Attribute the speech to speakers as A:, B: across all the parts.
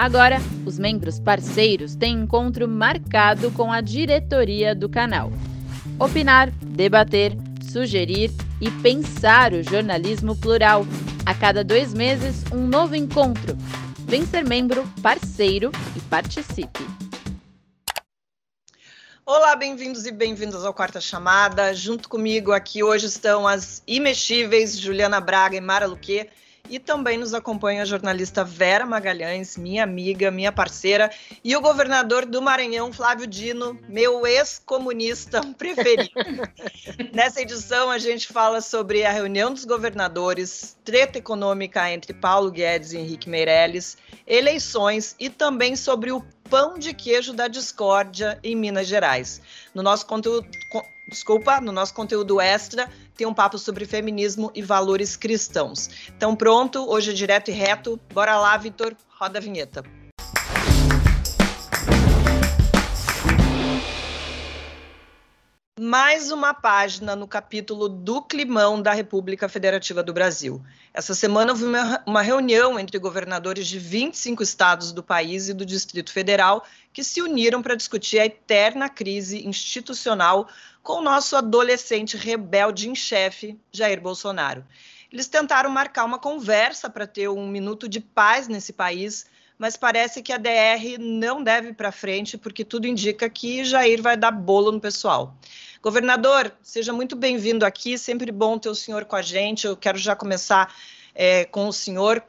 A: Agora, os membros parceiros têm encontro marcado com a diretoria do canal. Opinar, debater, sugerir e pensar o jornalismo plural. A cada dois meses, um novo encontro. Vem ser membro, parceiro e participe.
B: Olá, bem-vindos e bem-vindas ao Quarta Chamada. Junto comigo aqui hoje estão as imexíveis Juliana Braga e Mara Luque. E também nos acompanha a jornalista Vera Magalhães, minha amiga, minha parceira, e o governador do Maranhão, Flávio Dino, meu ex-comunista preferido. Nessa edição, a gente fala sobre a reunião dos governadores, treta econômica entre Paulo Guedes e Henrique Meirelles, eleições e também sobre o pão de queijo da discórdia em Minas Gerais. No nosso conteúdo, desculpa, no nosso conteúdo extra, tem um papo sobre feminismo e valores cristãos. Então, pronto, hoje é direto e reto. Bora lá, Vitor, roda a vinheta. mais uma página no capítulo do climão da República Federativa do Brasil. Essa semana houve uma reunião entre governadores de 25 estados do país e do Distrito Federal que se uniram para discutir a eterna crise institucional com o nosso adolescente rebelde em chefe, Jair Bolsonaro. Eles tentaram marcar uma conversa para ter um minuto de paz nesse país, mas parece que a DR não deve ir para frente, porque tudo indica que Jair vai dar bolo no pessoal. Governador, seja muito bem-vindo aqui, sempre bom ter o senhor com a gente. Eu quero já começar é, com o senhor.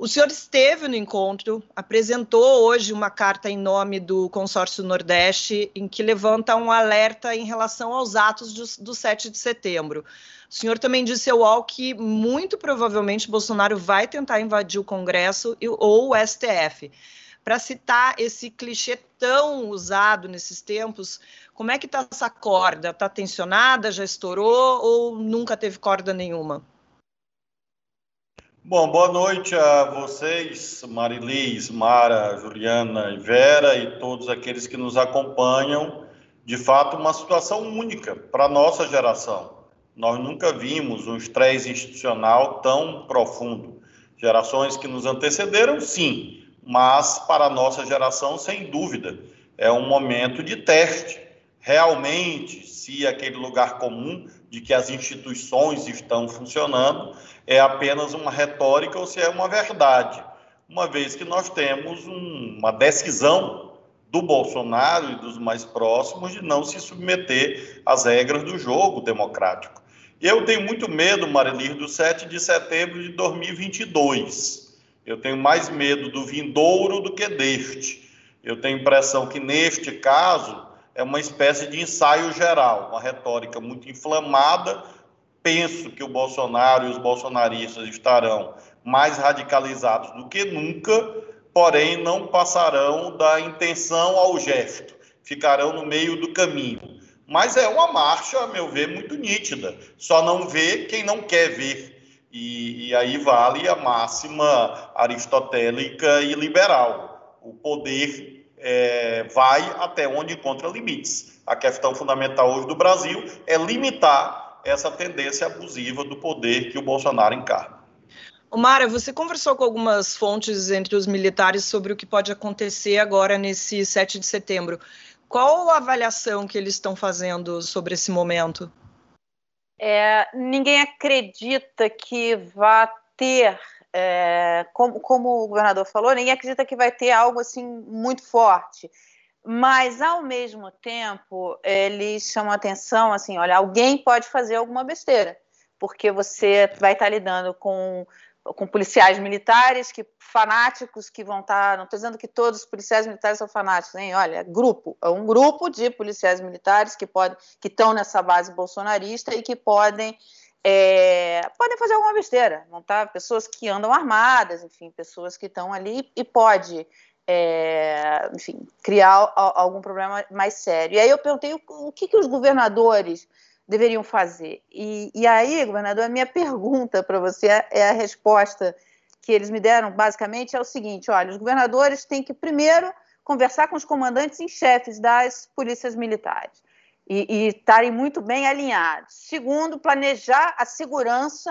B: O senhor esteve no encontro, apresentou hoje uma carta em nome do Consórcio Nordeste, em que levanta um alerta em relação aos atos do, do 7 de setembro. O senhor também disse ao UOL que muito provavelmente Bolsonaro vai tentar invadir o Congresso ou o STF. Para citar esse clichê tão usado nesses tempos, como é que está essa corda? Está tensionada, já estourou ou nunca teve corda nenhuma?
C: Bom, boa noite a vocês, Marilis, Mara, Juliana e Vera e todos aqueles que nos acompanham. De fato, uma situação única para a nossa geração. Nós nunca vimos um estresse institucional tão profundo. Gerações que nos antecederam, sim, mas para a nossa geração, sem dúvida, é um momento de teste. Realmente, se aquele lugar comum de que as instituições estão funcionando é apenas uma retórica ou se é uma verdade, uma vez que nós temos um, uma decisão do Bolsonaro e dos mais próximos de não se submeter às regras do jogo democrático. Eu tenho muito medo, Marilir, do 7 de setembro de 2022 eu tenho mais medo do vindouro do que deste. Eu tenho impressão que, neste caso, é uma espécie de ensaio geral, uma retórica muito inflamada. Penso que o Bolsonaro e os bolsonaristas estarão mais radicalizados do que nunca, porém não passarão da intenção ao gesto, ficarão no meio do caminho. Mas é uma marcha, a meu ver, muito nítida. Só não vê quem não quer ver e, e, aí vale a máxima aristotélica e liberal. O poder é, vai até onde encontra limites. A questão fundamental hoje do Brasil é limitar essa tendência abusiva do poder que o Bolsonaro encarna.
B: Mara, você conversou com algumas fontes entre os militares sobre o que pode acontecer agora nesse 7 de setembro. Qual a avaliação que eles estão fazendo sobre esse momento?
D: É, ninguém acredita que vá ter, é, como, como, o governador falou, ninguém acredita que vai ter algo assim muito forte. Mas, ao mesmo tempo, eles chamam atenção assim: olha, alguém pode fazer alguma besteira, porque você vai estar lidando com com policiais militares que fanáticos que vão estar. Não estou dizendo que todos os policiais militares são fanáticos, hein? Olha, grupo, é um grupo de policiais militares que podem, que estão nessa base bolsonarista e que podem é, podem fazer alguma besteira, não tá? Pessoas que andam armadas, enfim, pessoas que estão ali e pode, é, enfim, criar algum problema mais sério. E aí eu perguntei o, o que, que os governadores deveriam fazer. E, e aí, governador, a minha pergunta para você é, é a resposta que eles me deram, basicamente, é o seguinte: olha, os governadores têm que primeiro conversar com os comandantes em chefes das polícias militares e estarem muito bem alinhados. Segundo, planejar a segurança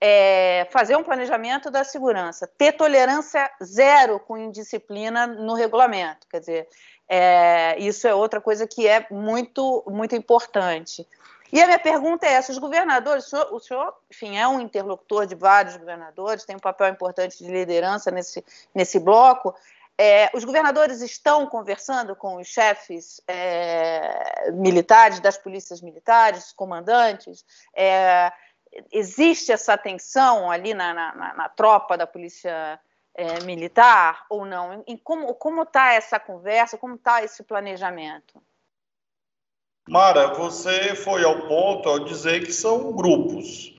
D: é, fazer um planejamento da segurança, ter tolerância zero com indisciplina no regulamento. Quer dizer, é, isso é outra coisa que é muito, muito importante. E a minha pergunta é essa: os governadores, o senhor, o senhor, enfim, é um interlocutor de vários governadores, tem um papel importante de liderança nesse, nesse bloco. É, os governadores estão conversando com os chefes é, militares, das polícias militares, comandantes. É, existe essa tensão ali na, na, na tropa da polícia é, militar ou não? Em como está essa conversa, como está esse planejamento?
C: Mara, você foi ao ponto ao dizer que são grupos.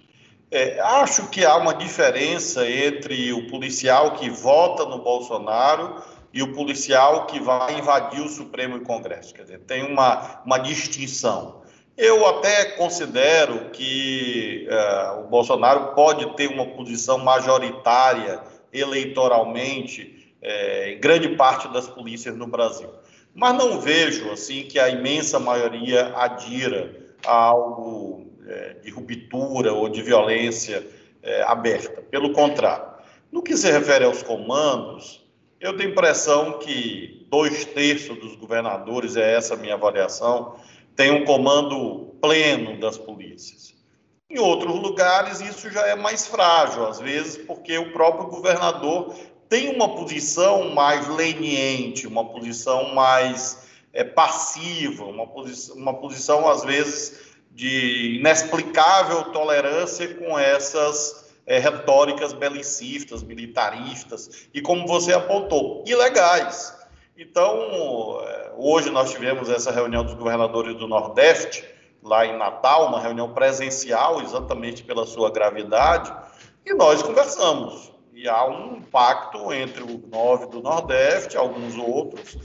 C: É, acho que há uma diferença entre o policial que vota no Bolsonaro e o policial que vai invadir o Supremo e o Congresso. Quer dizer, tem uma, uma distinção. Eu até considero que uh, o Bolsonaro pode ter uma posição majoritária eleitoralmente é, em grande parte das polícias no Brasil. Mas não vejo assim que a imensa maioria adira a algo é, de ruptura ou de violência é, aberta. Pelo contrário. No que se refere aos comandos, eu tenho impressão que dois terços dos governadores, é essa a minha avaliação, tem um comando pleno das polícias. Em outros lugares, isso já é mais frágil, às vezes, porque o próprio governador tem uma posição mais leniente, uma posição mais é, passiva, uma, posição, uma posição, às vezes, de inexplicável tolerância com essas é, retóricas belicistas, militaristas, e como você apontou, ilegais. Então, é, hoje nós tivemos essa reunião dos governadores do Nordeste, lá em Natal, uma reunião presencial, exatamente pela sua gravidade, e nós conversamos. E há um pacto entre o nove do Nordeste, alguns outros,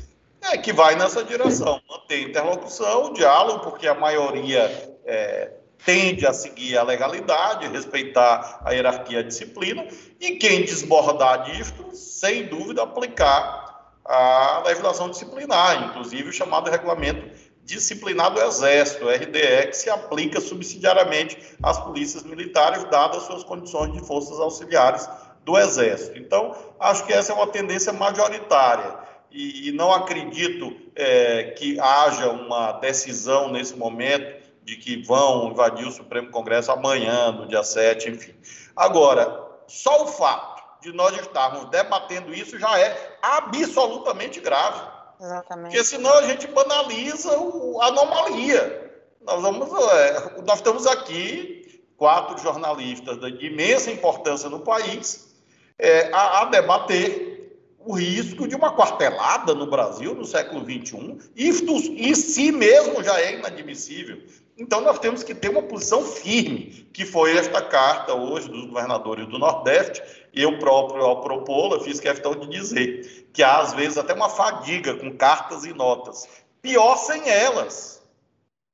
C: é, que vai nessa direção. Manter interlocução, diálogo, porque a maioria é, tende a seguir a legalidade, respeitar a hierarquia e a disciplina, e quem desbordar disto, sem dúvida, aplicar a legislação disciplinar, inclusive o chamado regulamento disciplinar do Exército, RDE, que se aplica subsidiariamente às polícias militares, dadas suas condições de forças auxiliares do Exército. Então, acho que essa é uma tendência majoritária e, não acredito é, que haja uma decisão nesse momento de que vão invadir o Supremo Congresso amanhã, no dia 7, enfim. Agora, só o fato de nós estarmos debatendo isso já é absolutamente grave. Exatamente. Porque senão a gente banaliza a anomalia. Nós, vamos, é, nós estamos aqui, quatro jornalistas de imensa importância no país, é, a, a, debater o risco de uma quartelada no Brasil no século XXI. Isso em si mesmo já é inadmissível. Então, nós temos que ter uma posição firme, que foi esta carta hoje dos governadores do Nordeste. Eu próprio, ao propô-la, fiz questão de dizer que há, às vezes, até uma fadiga com cartas e notas. Pior sem elas,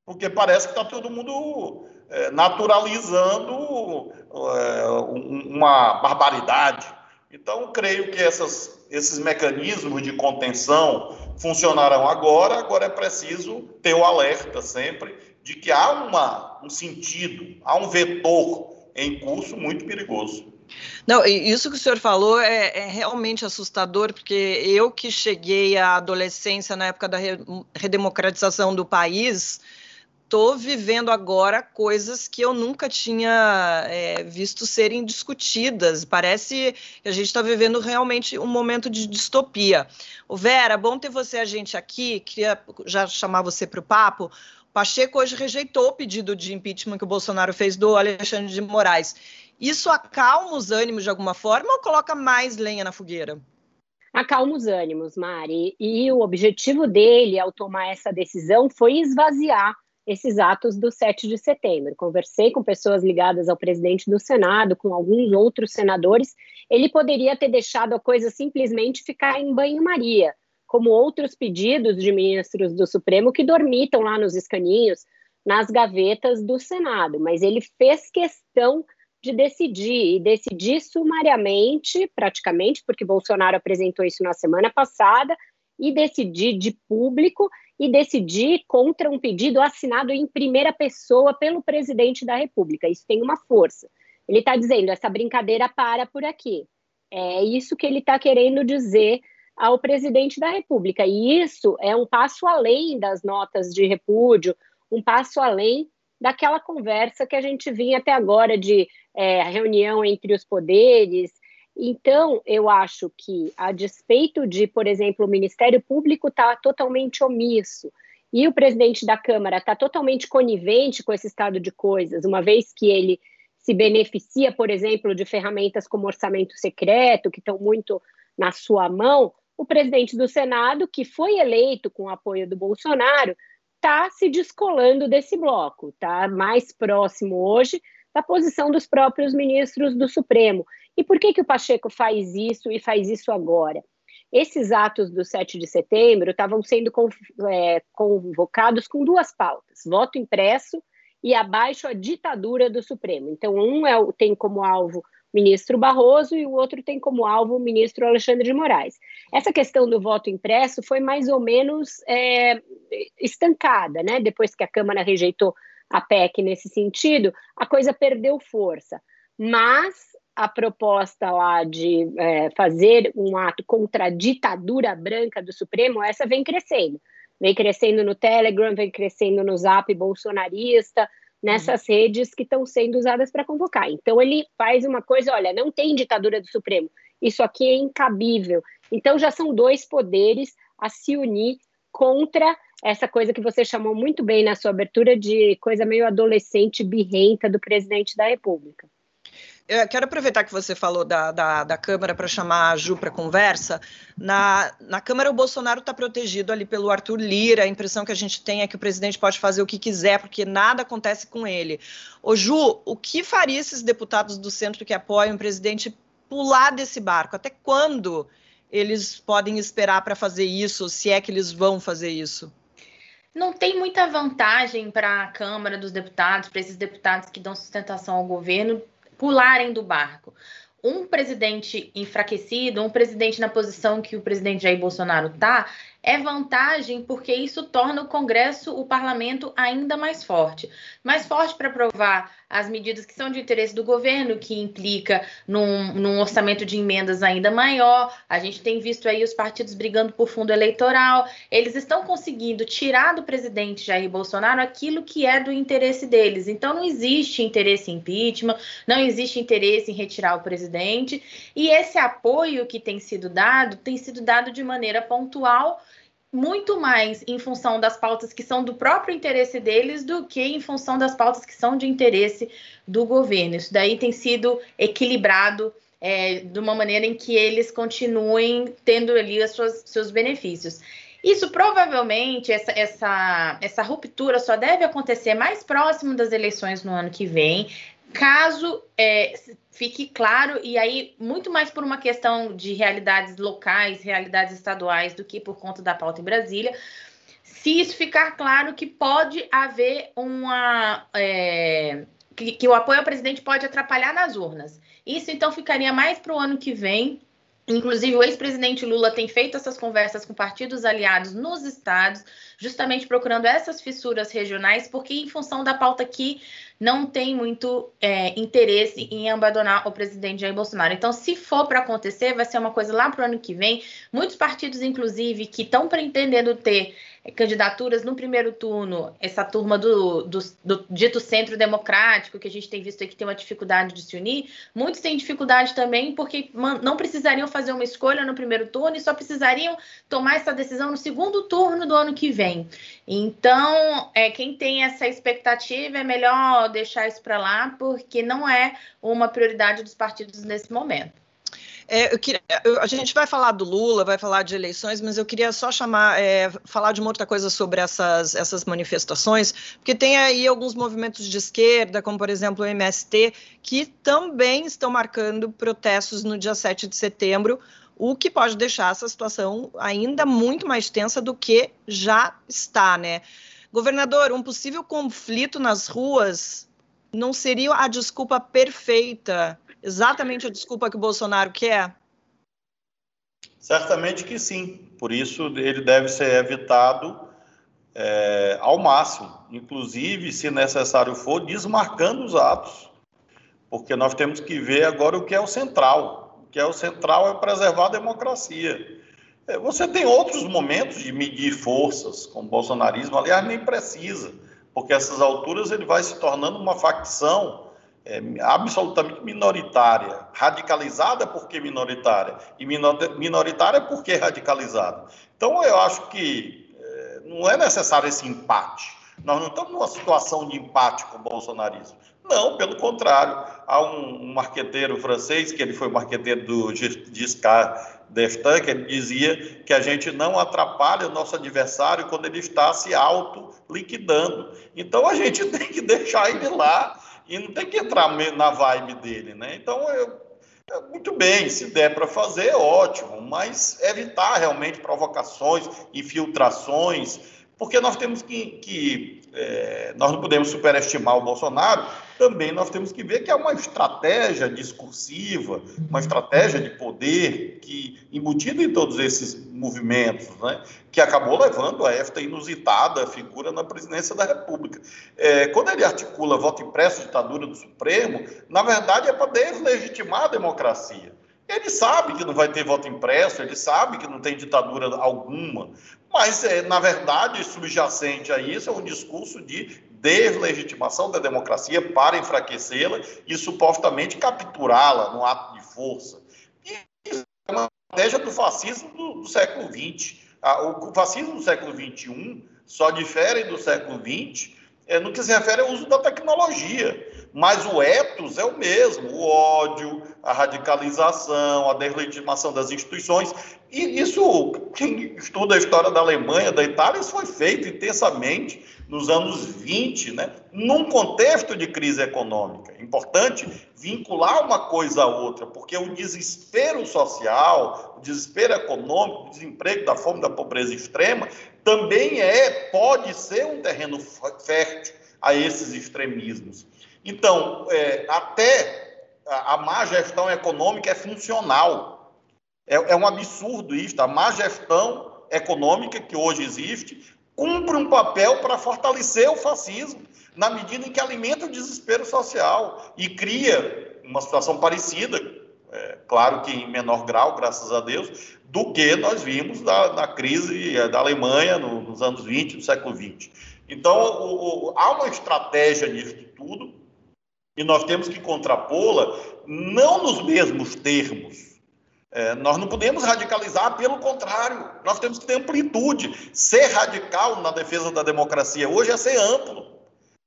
C: porque parece que está todo mundo é, naturalizando é, uma barbaridade. Então, creio que essas, esses mecanismos de contenção funcionarão agora, agora é preciso ter o alerta sempre de que há uma, um sentido, há um vetor em curso muito perigoso.
B: Não, isso que o senhor falou é, é, realmente assustador, porque eu que cheguei à adolescência na época da redemocratização do país, estou vivendo agora coisas que eu nunca tinha é, visto serem discutidas. Parece que a gente está vivendo realmente um momento de distopia. Vera, bom ter você a gente aqui. Queria já chamar você para o papo. Pacheco hoje rejeitou o pedido de impeachment que o Bolsonaro fez do Alexandre de Moraes. Isso acalma os ânimos de alguma forma ou coloca mais lenha na fogueira?
E: Acalma os ânimos, Mari. E o objetivo dele, ao tomar essa decisão, foi esvaziar esses atos do 7 de setembro. Conversei com pessoas ligadas ao presidente do Senado, com alguns outros senadores. Ele poderia ter deixado a coisa simplesmente ficar em banho-maria como outros pedidos de ministros do Supremo que dormitam lá nos escaninhos, nas gavetas do Senado, mas ele fez questão de decidir, e decidir sumariamente, praticamente, porque Bolsonaro apresentou isso na semana passada, e decidir de público e decidir contra um pedido assinado em primeira pessoa pelo presidente da República. Isso tem uma força. Ele está dizendo essa brincadeira para por aqui. É isso que ele está querendo dizer ao presidente da República. E isso é um passo além das notas de repúdio, um passo além daquela conversa que a gente vinha até agora de é, reunião entre os poderes. Então, eu acho que, a despeito de, por exemplo, o Ministério Público estar tá totalmente omisso e o presidente da Câmara está totalmente conivente com esse estado de coisas, uma vez que ele se beneficia, por exemplo, de ferramentas como orçamento secreto, que estão muito na sua mão, o presidente do Senado, que foi eleito com o apoio do Bolsonaro, está se descolando desse bloco, está mais próximo hoje da posição dos próprios ministros do Supremo. E por que, que o Pacheco faz isso e faz isso agora? Esses atos do 7 de setembro estavam sendo é, convocados com duas pautas: voto impresso e abaixo a ditadura do Supremo. Então, um é, tem como alvo ministro Barroso e o outro tem como alvo o ministro Alexandre de Moraes. Essa questão do voto impresso foi mais ou menos é, estancada, né? Depois que a Câmara rejeitou a PEC nesse sentido, a coisa perdeu força. Mas a proposta lá de é, fazer um ato contra a ditadura branca do Supremo, essa vem crescendo vem crescendo no Telegram, vem crescendo no Zap bolsonarista, nessas uhum. redes que estão sendo usadas para convocar. Então ele faz uma coisa, olha, não tem ditadura do Supremo. Isso aqui é incabível. Então já são dois poderes a se unir contra essa coisa que você chamou muito bem na sua abertura de coisa meio adolescente birrenta do presidente da República.
B: Eu quero aproveitar que você falou da, da, da Câmara para chamar a Ju para conversa. Na, na Câmara, o Bolsonaro está protegido ali pelo Arthur Lira. A impressão que a gente tem é que o presidente pode fazer o que quiser, porque nada acontece com ele. Ô, Ju, o que faria esses deputados do centro que apoiam o presidente pular desse barco? Até quando eles podem esperar para fazer isso, se é que eles vão fazer isso?
F: não tem muita vantagem para a Câmara dos Deputados, para esses deputados que dão sustentação ao governo, pularem do barco. Um presidente enfraquecido, um presidente na posição que o presidente Jair Bolsonaro está, é vantagem porque isso torna o Congresso, o parlamento, ainda mais forte. Mais forte para aprovar as medidas que são de interesse do governo, que implica num, num, orçamento de emendas ainda maior. A gente tem visto aí os partidos brigando por fundo eleitoral. Eles estão conseguindo tirar do presidente Jair Bolsonaro aquilo que é do interesse deles. Então não existe interesse em impeachment, não existe interesse em retirar o presidente. E esse apoio que tem sido dado tem sido dado de maneira pontual muito mais em função das pautas que são do próprio interesse deles do que em função das pautas que são de interesse do governo. Isso daí tem sido equilibrado é, de uma maneira em que eles continuem tendo ali os seus benefícios. Isso provavelmente, essa, essa, essa ruptura só deve acontecer mais próximo das eleições no ano que vem. Caso é, fique claro, e aí muito mais por uma questão de realidades locais, realidades estaduais, do que por conta da pauta em Brasília, se isso ficar claro que pode haver uma. É, que, que o apoio ao presidente pode atrapalhar nas urnas. Isso então ficaria mais para o ano que vem, Inclusive, o ex-presidente Lula tem feito essas conversas com partidos aliados nos estados, justamente procurando essas fissuras regionais, porque, em função da pauta aqui, não tem muito é, interesse em abandonar o presidente Jair Bolsonaro. Então, se for para acontecer, vai ser uma coisa lá para o ano que vem. Muitos partidos, inclusive, que estão pretendendo ter candidaturas no primeiro turno, essa turma do, do, do, dito centro democrático, que a gente tem visto aí que tem uma dificuldade de se unir, muitos têm dificuldade também porque não precisariam fazer uma escolha no primeiro turno e só precisariam tomar essa decisão no segundo turno do ano que vem. Então, é, quem tem essa expectativa é melhor deixar isso para lá, porque não é uma prioridade dos partidos nesse momento.
B: É, eu queria, eu, a gente vai falar do Lula, vai falar de eleições, mas eu queria só chamar, é, falar de uma outra coisa sobre essas, essas manifestações, porque tem aí alguns movimentos de esquerda, como por exemplo o MST, que também estão marcando protestos no dia 7 de setembro, o que pode deixar essa situação ainda muito mais tensa do que já está, né? Governador, um possível conflito nas ruas não seria a desculpa perfeita exatamente a desculpa que o Bolsonaro quer?
C: Certamente que sim. Por isso, ele deve ser evitado é, ao máximo, inclusive, se necessário for, desmarcando os atos, porque nós temos que ver agora o que é o central. O que é o central é preservar a democracia. É, você tem outros momentos de medir forças com o bolsonarismo, aliás, nem precisa, porque essas alturas ele vai se tornando uma facção é, absolutamente minoritária, radicalizada porque minoritária, e minoritária porque radicalizada. Então, eu acho que é, não é necessário esse empate. Nós não estamos numa situação de empate com o bolsonarismo. Não, pelo contrário. Há um, um marqueteiro francês, que ele foi marqueteiro do Giscard d'Estaing, que ele dizia que a gente não atrapalha o nosso adversário quando ele está se auto-liquidando. Então, a gente tem que deixar ele lá e não tem que entrar na vibe dele, né? Então, eu, muito bem, se der para fazer, ótimo, mas evitar realmente provocações, infiltrações, porque nós temos que, que é, nós não podemos superestimar o Bolsonaro, também nós temos que ver que é uma estratégia discursiva, uma estratégia de poder que embutida em todos esses movimentos, né, que acabou levando a esta inusitada figura na presidência da República. É, quando ele articula voto impresso, ditadura do Supremo, na verdade é para deslegitimar a democracia. Ele sabe que não vai ter voto impresso, ele sabe que não tem ditadura alguma, mas, é, na verdade, subjacente a isso é um discurso de deslegitimação da democracia para enfraquecê-la e supostamente capturá-la no ato de força. Isso é uma estratégia do fascismo do, do século XX. O fascismo do século XXI só difere do século XX é, no que se refere ao uso da tecnologia. Mas o ethos é o mesmo, o ódio, a radicalização, a deslegitimação das instituições. E isso, quem estuda a história da Alemanha, da Itália, isso foi feito intensamente nos anos 20, né, num contexto de crise econômica. Importante vincular uma coisa a outra, porque o desespero social, o desespero econômico, o desemprego da fome, da pobreza extrema, também é, pode ser um terreno fértil a esses extremismos. Então, é, até a, a má gestão econômica é funcional. É, é um absurdo isso. A má gestão econômica que hoje existe cumpre um papel para fortalecer o fascismo, na medida em que alimenta o desespero social e cria uma situação parecida, é, claro que em menor grau, graças a Deus, do que nós vimos da, na crise da Alemanha no, nos anos 20 do século 20. Então, o, o, há uma estratégia nisso tudo, e nós temos que contrapô-la não nos mesmos termos. É, nós não podemos radicalizar, pelo contrário, nós temos que ter amplitude. Ser radical na defesa da democracia hoje é ser amplo.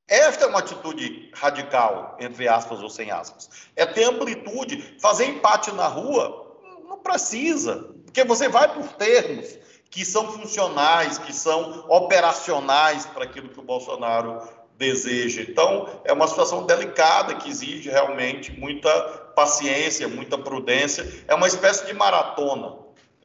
C: Esta é uma atitude radical, entre aspas ou sem aspas. É ter amplitude. Fazer empate na rua não precisa, porque você vai por termos que são funcionais, que são operacionais para aquilo que o Bolsonaro deseja. Então, é uma situação delicada que exige realmente muita paciência, muita prudência. É uma espécie de maratona.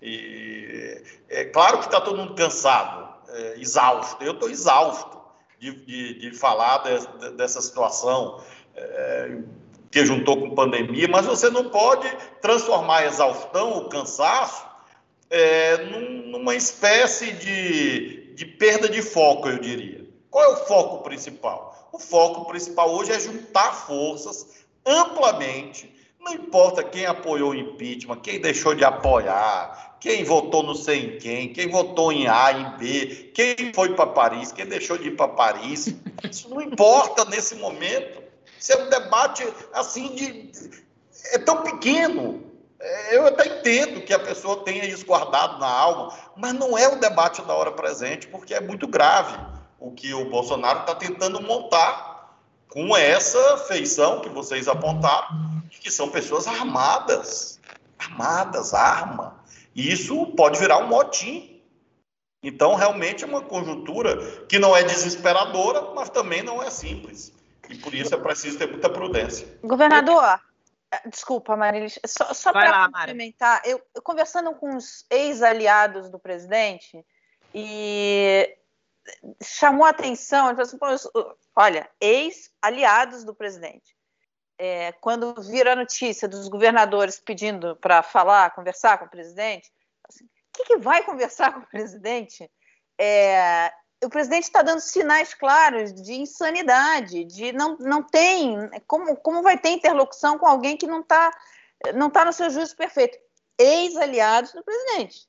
C: E é claro que está todo mundo cansado, é, exausto. Eu estou exausto de, de, de falar de, dessa situação. É, que juntou com pandemia, mas você não pode transformar exaustão, o cansaço, é, num, numa espécie de, de perda de foco, eu diria. Qual é o foco principal? O foco principal hoje é juntar forças amplamente, não importa quem apoiou o impeachment, quem deixou de apoiar, quem votou no sei em quem, quem votou em A, em B, quem foi para Paris, quem deixou de ir para Paris. Isso não importa nesse momento. Isso é um debate assim de. É tão pequeno. É, eu até entendo que a pessoa tenha isso guardado na alma, mas não é o debate da hora presente, porque é muito grave o que o Bolsonaro está tentando montar com essa feição que vocês apontaram, que são pessoas armadas, armadas, arma. E isso pode virar um motim. Então, realmente é uma conjuntura que não é desesperadora, mas também não é simples. E por isso é preciso ter muita prudência.
D: Governador, eh, desculpa, Marilis, só, só para complementar, eu, eu conversando com os ex-aliados do presidente, e chamou a atenção, assim, olha, ex-aliados do presidente. É, quando viram a notícia dos governadores pedindo para falar, conversar com o presidente, assim, que, que, vai conversar com o presidente? É, o presidente está dando sinais claros de insanidade, de não, não tem. Como, como vai ter interlocução com alguém que não está não tá no seu juízo perfeito? Ex-aliados do presidente,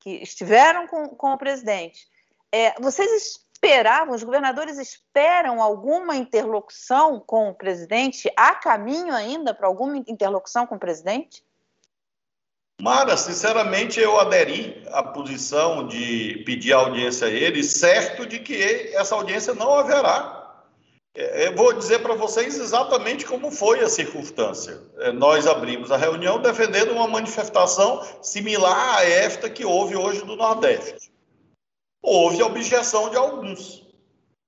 D: que estiveram com, com o presidente. É, vocês esperavam, os governadores esperam alguma interlocução com o presidente? Há caminho ainda para alguma interlocução com o presidente?
C: Mara, sinceramente, eu aderi à posição de pedir audiência a ele, certo de que essa audiência não haverá. É, eu vou dizer para vocês exatamente como foi a circunstância. É, nós abrimos a reunião defendendo uma manifestação similar a esta que houve hoje do Nordeste. Houve objeção de alguns,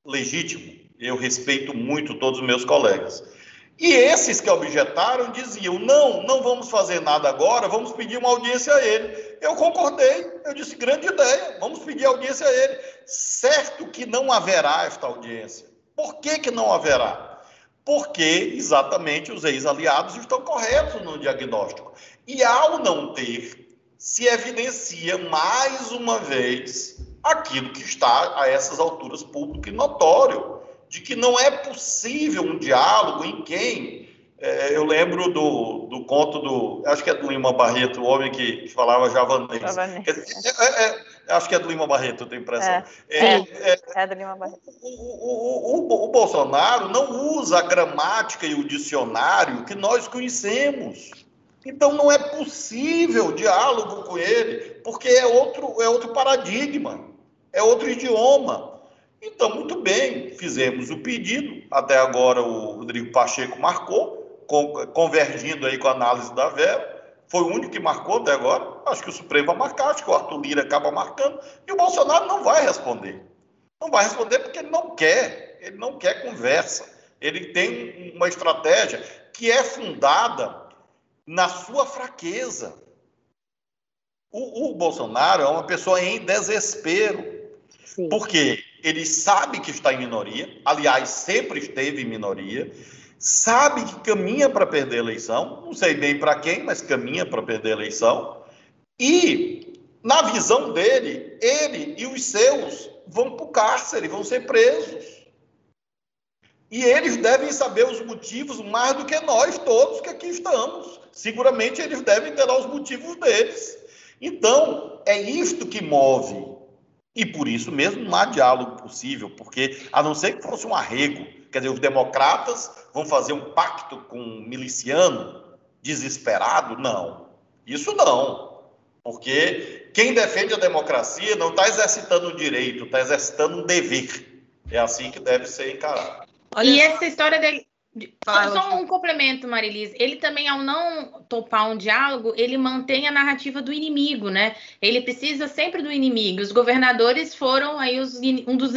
C: legítimo. Eu respeito muito todos os meus colegas. E esses que objetaram diziam: não, não vamos fazer nada agora, vamos pedir uma audiência a ele. Eu concordei, eu disse: grande ideia, vamos pedir audiência a ele. Certo que não haverá esta audiência. Por que, que não haverá? Porque exatamente os ex-aliados estão corretos no diagnóstico. E ao não ter, se evidencia mais uma vez aquilo que está a essas alturas público e notório de que não é possível um diálogo em quem. É, eu lembro do, do conto do. Acho que é do Lima Barreto, o homem que falava javanês. É, é, é, acho que é do Lima Barreto, eu tenho impressão.
D: É, é, é do Lima Barreto.
C: O, o, o, o Bolsonaro não usa a gramática e o dicionário que nós conhecemos. Então não é possível diálogo com ele, porque é outro, é outro paradigma, é outro idioma. Então, muito bem, fizemos o pedido. Até agora o Rodrigo Pacheco marcou, convergindo aí com a análise da Vera. Foi o único que marcou até agora. Acho que o Supremo vai marcar, acho que o Arthur Lira acaba marcando. E o Bolsonaro não vai responder. Não vai responder porque ele não quer. Ele não quer conversa. Ele tem uma estratégia que é fundada na sua fraqueza. O, o Bolsonaro é uma pessoa em desespero. Sim. Por quê? ele sabe que está em minoria, aliás, sempre esteve em minoria, sabe que caminha para perder a eleição, não sei bem para quem, mas caminha para perder a eleição, e, na visão dele, ele e os seus vão para o cárcere, vão ser presos. E eles devem saber os motivos mais do que nós todos que aqui estamos. Seguramente eles devem ter os motivos deles. Então, é isto que move e por isso mesmo não há diálogo possível, porque a não ser que fosse um arrego, quer dizer, os democratas vão fazer um pacto com um miliciano desesperado? Não. Isso não. Porque quem defende a democracia não está exercitando o direito, está exercitando um dever. É assim que deve ser encarado.
F: Olha e essa história dele, Fala, só, um complemento, Marilis. Ele também, ao não topar um diálogo, ele mantém a narrativa do inimigo, né? Ele precisa sempre do inimigo. Os governadores foram aí os, um, dos,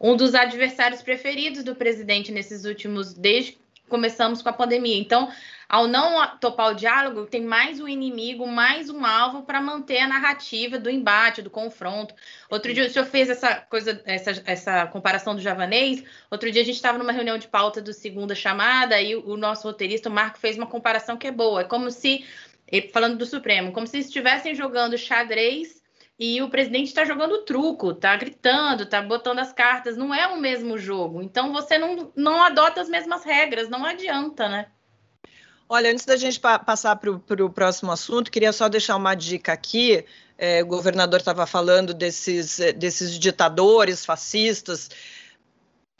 F: um dos adversários preferidos do presidente nesses últimos, desde que começamos com a pandemia. Então, ao não topar o diálogo, tem mais um inimigo, mais um alvo para manter a narrativa do embate, do confronto. Outro dia o senhor fez essa coisa, essa, essa comparação do javanês. Outro dia a gente estava numa reunião de pauta do segunda chamada e o, nosso roteirista, o Marco, fez uma comparação que é boa. É como se, falando do Supremo, como se estivessem jogando xadrez e o presidente está jogando truco, está gritando, está botando as cartas. Não é o mesmo jogo. Então você não, não adota as mesmas regras, não adianta, né?
B: Olha, antes da gente pa passar para o próximo assunto, queria só deixar uma dica aqui. É, o governador estava falando desses, desses ditadores fascistas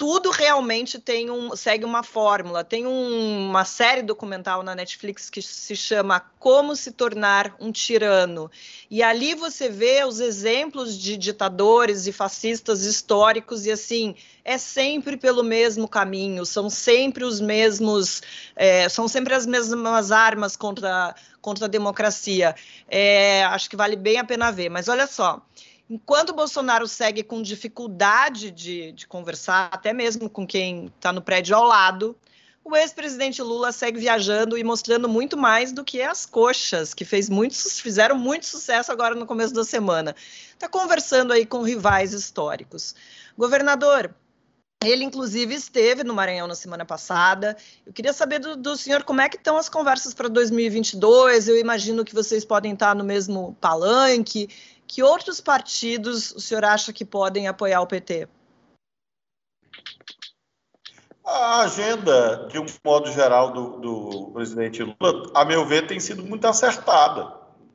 B: tudo realmente tem um, segue uma fórmula. Tem um, uma série documental na Netflix que se chama Como se tornar um tirano. E ali você vê os exemplos de ditadores e fascistas históricos, e assim, é sempre pelo mesmo caminho, são sempre os mesmos, é, são sempre as mesmas armas contra, contra a democracia. É, acho que vale bem a pena ver. Mas olha só. Enquanto Bolsonaro segue com dificuldade de, de conversar, até mesmo com quem está no prédio ao lado, o ex-presidente Lula segue viajando e mostrando muito mais do que as coxas, que fez muito, fizeram muito sucesso agora no começo da semana. Está conversando aí com rivais históricos. Governador, ele, inclusive, esteve no Maranhão na semana passada. Eu queria saber do, do senhor como é que estão as conversas para 2022. Eu imagino que vocês podem estar no mesmo palanque que outros partidos o senhor acha que podem apoiar o PT?
C: A agenda, de um modo geral, do, do presidente Lula, a meu ver, tem sido muito acertada,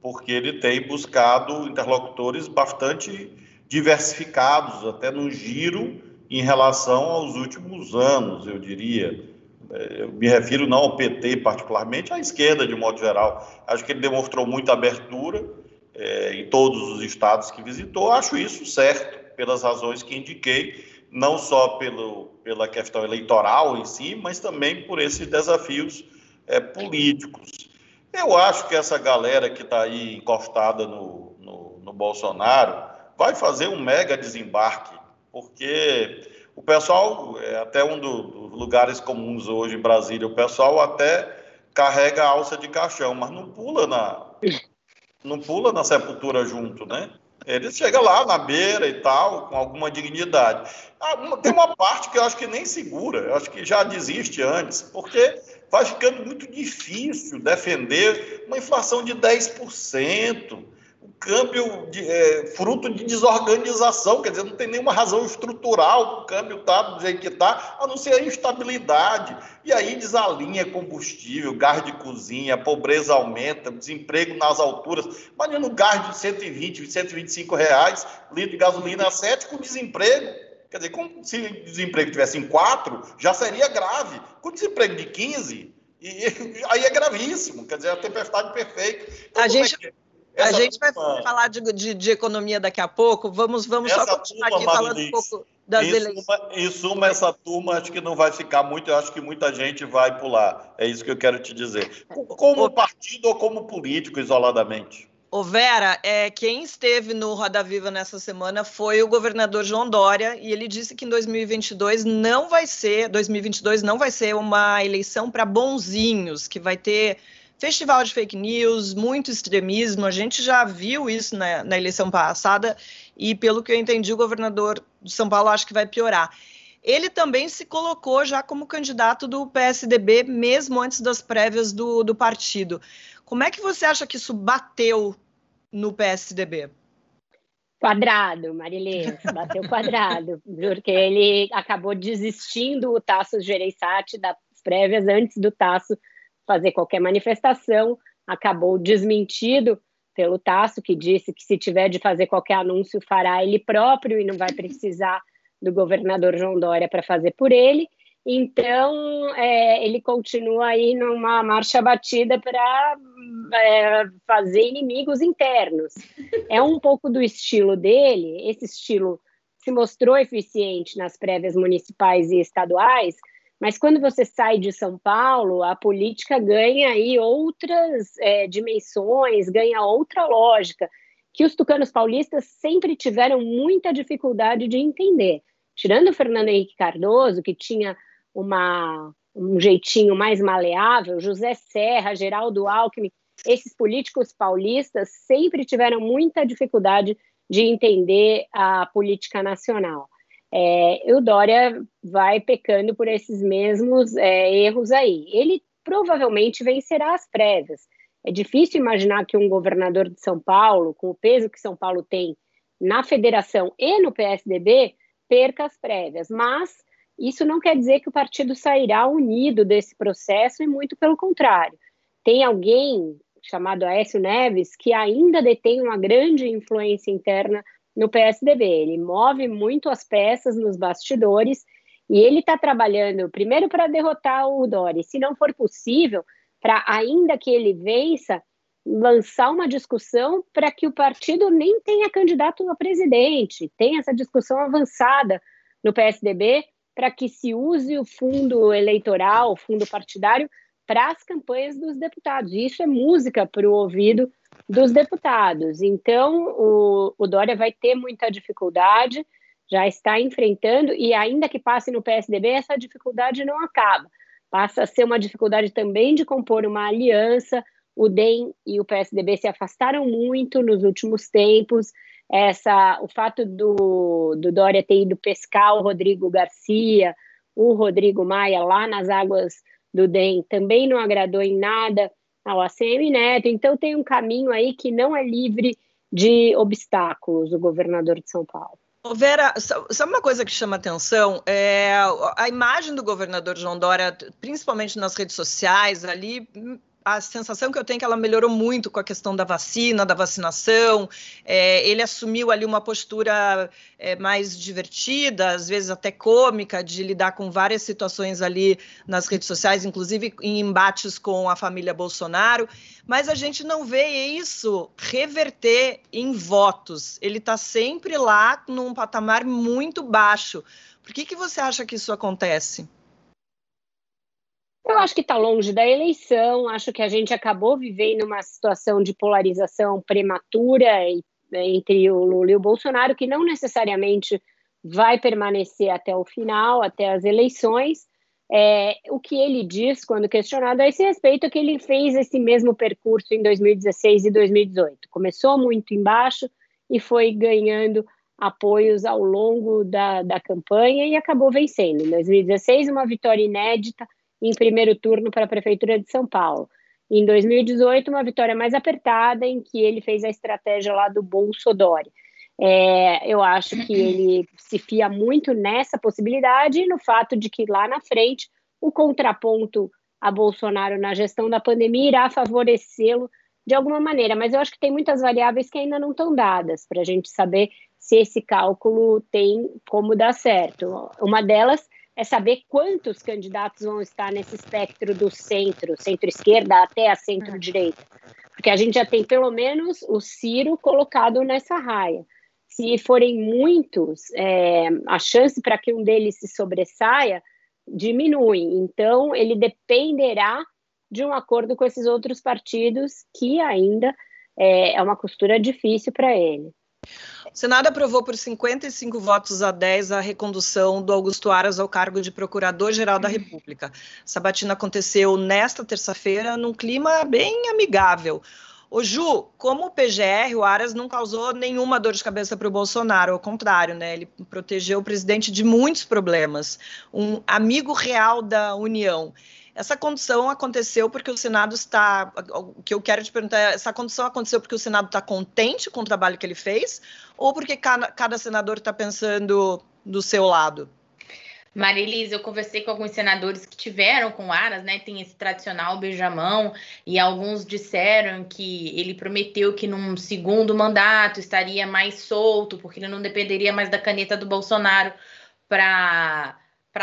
C: porque ele tem buscado interlocutores bastante diversificados, até no giro em relação aos últimos anos, eu diria. É, eu me refiro não ao PT particularmente, à esquerda de modo geral. Acho que ele demonstrou muita abertura é, em todos os estados que visitou. Acho isso certo, pelas razões que indiquei não só pelo, pela questão eleitoral em si, mas também por esses desafios é, políticos. Eu acho que essa galera que está aí encostada no, no, no, Bolsonaro vai fazer um mega desembarque, porque o pessoal, é até um do, dos lugares comuns hoje em Brasília, o pessoal até carrega a alça de caixão, mas não pula na, não pula na sepultura junto, né? Ele chega lá na beira e tal, com alguma dignidade. Ah, tem uma parte que eu acho que nem segura, eu acho que já desiste antes, porque vai ficando muito difícil defender uma inflação de 10% câmbio de, é, fruto de desorganização, quer dizer, não tem nenhuma razão estrutural o câmbio tá do jeito que está, a não ser a instabilidade. E aí desalinha combustível, gás de cozinha, pobreza aumenta, desemprego nas alturas. Imagina um gás de 120, 125 reais, litro de gasolina a 7 com desemprego. Quer dizer, com, se o desemprego tivesse em 4, já seria grave. Com desemprego de 15, e, aí é gravíssimo. Quer dizer, a tempestade perfeita.
B: Então, a gente... É a gente vai falar de, de, de, economia daqui a pouco. Vamos, vamos só continuar turma, aqui falando um pouco das em eleições.
C: Suma, em suma, essa turma acho que não vai ficar muito, eu acho que muita gente vai pular. É isso que eu quero te dizer. Como partido ou como político, isoladamente.
B: Ô Vera, é, quem esteve no Roda Viva nessa semana foi o governador João Dória e ele disse que em 2022 não vai ser, 2022 não vai ser uma eleição para bonzinhos, que vai ter festival de fake news, muito extremismo. A gente já viu isso na, na eleição passada e, pelo que eu entendi, o governador de São Paulo acho que vai piorar. Ele também se colocou já como candidato do PSDB, mesmo antes das prévias do, do partido. Como é que você acha que isso bateu no PSDB?
E: Quadrado, Marilê, bateu quadrado, porque ele acabou desistindo o Tasso Gereissati das prévias antes do Tasso fazer qualquer manifestação, acabou desmentido pelo Tasso, que disse que se tiver de fazer qualquer anúncio, fará ele próprio e não vai precisar do governador João Dória para fazer por ele. Então, é, ele continua aí numa marcha batida para é, fazer inimigos internos. É um pouco do estilo dele, esse estilo se mostrou eficiente nas prévias municipais e estaduais, mas quando você sai de São Paulo, a política ganha aí outras é, dimensões, ganha outra lógica, que os tucanos paulistas sempre tiveram muita dificuldade de entender. Tirando o Fernando Henrique Cardoso, que tinha uma, um jeitinho mais maleável, José Serra, Geraldo Alckmin, esses políticos paulistas sempre tiveram muita dificuldade de entender a política nacional. É, o Dória vai pecando por esses mesmos é, erros aí. Ele provavelmente vencerá as prévias. É difícil imaginar que um governador de São Paulo, com o peso que São Paulo tem na federação e no PSDB, perca as prévias. Mas isso não quer dizer que o partido sairá unido desse processo, e muito pelo contrário. Tem alguém chamado Aécio Neves que ainda detém uma grande influência interna no PSDB. Ele move muito as peças nos bastidores e ele está trabalhando primeiro para derrotar o Dori, se não for possível, para ainda que ele vença, lançar uma discussão para que o partido nem tenha candidato a presidente, tenha essa discussão avançada no PSDB para que se use o fundo eleitoral, o fundo partidário, para as campanhas dos deputados. Isso é música para o ouvido dos deputados. Então, o, o Dória vai ter muita dificuldade, já está enfrentando, e ainda que passe no PSDB, essa dificuldade não acaba. Passa a ser uma dificuldade também de compor uma aliança. O DEM e o PSDB se afastaram muito nos últimos tempos. Essa, o fato do, do Dória ter ido pescar o Rodrigo Garcia, o Rodrigo Maia lá nas águas do DEM também não agradou em nada ao ACM Neto. Então tem um caminho aí que não é livre de obstáculos o governador de São Paulo.
B: Vera, sabe uma coisa que chama atenção? É a imagem do governador João Dória, principalmente nas redes sociais, ali a sensação que eu tenho é que ela melhorou muito com a questão da vacina, da vacinação. É, ele assumiu ali uma postura é, mais divertida, às vezes até cômica, de lidar com várias situações ali nas redes sociais, inclusive em embates com a família Bolsonaro. Mas a gente não vê isso reverter em votos. Ele está sempre lá num patamar muito baixo. Por que, que você acha que isso acontece?
E: Eu acho que está longe da eleição, acho que a gente acabou vivendo uma situação de polarização prematura né, entre o Lula e o Bolsonaro, que não necessariamente vai permanecer até o final, até as eleições. É, o que ele diz, quando questionado a esse respeito, é que ele fez esse mesmo percurso em 2016 e 2018. Começou muito embaixo e foi ganhando apoios ao longo da, da campanha e acabou vencendo. Em 2016, uma vitória inédita em primeiro turno para a Prefeitura de São Paulo. Em 2018, uma vitória mais apertada, em que ele fez a estratégia lá do Bolsodori. É, eu acho que ele se fia muito nessa possibilidade e no fato de que lá na frente o contraponto a Bolsonaro na gestão da pandemia irá favorecê-lo de alguma maneira, mas eu acho que tem muitas variáveis que ainda não estão dadas para a gente saber se esse cálculo tem como dar certo. Uma delas é saber quantos candidatos vão estar nesse espectro do centro, centro-esquerda até a centro-direita. Porque a gente já tem pelo menos o Ciro colocado nessa raia. Se forem muitos, é, a chance para que um deles se sobressaia diminui. Então, ele dependerá de um acordo com esses outros partidos, que ainda é, é uma costura difícil para ele.
B: O Senado aprovou por 55 votos a 10 a recondução do Augusto Aras ao cargo de Procurador-Geral da República. Essa batina aconteceu nesta terça-feira num clima bem amigável. O Ju, como o PGR, o Aras não causou nenhuma dor de cabeça para o Bolsonaro, ao contrário, né? Ele protegeu o presidente de muitos problemas, um amigo real da União. Essa condição aconteceu porque o Senado está. O que eu quero te perguntar é: essa condição aconteceu porque o Senado está contente com o trabalho que ele fez? Ou porque cada, cada senador está pensando do seu lado?
F: Marilise, eu conversei com alguns senadores que tiveram com Aras, né? Tem esse tradicional beijamão, e alguns disseram que ele prometeu que num segundo mandato estaria mais solto, porque ele não dependeria mais da caneta do Bolsonaro para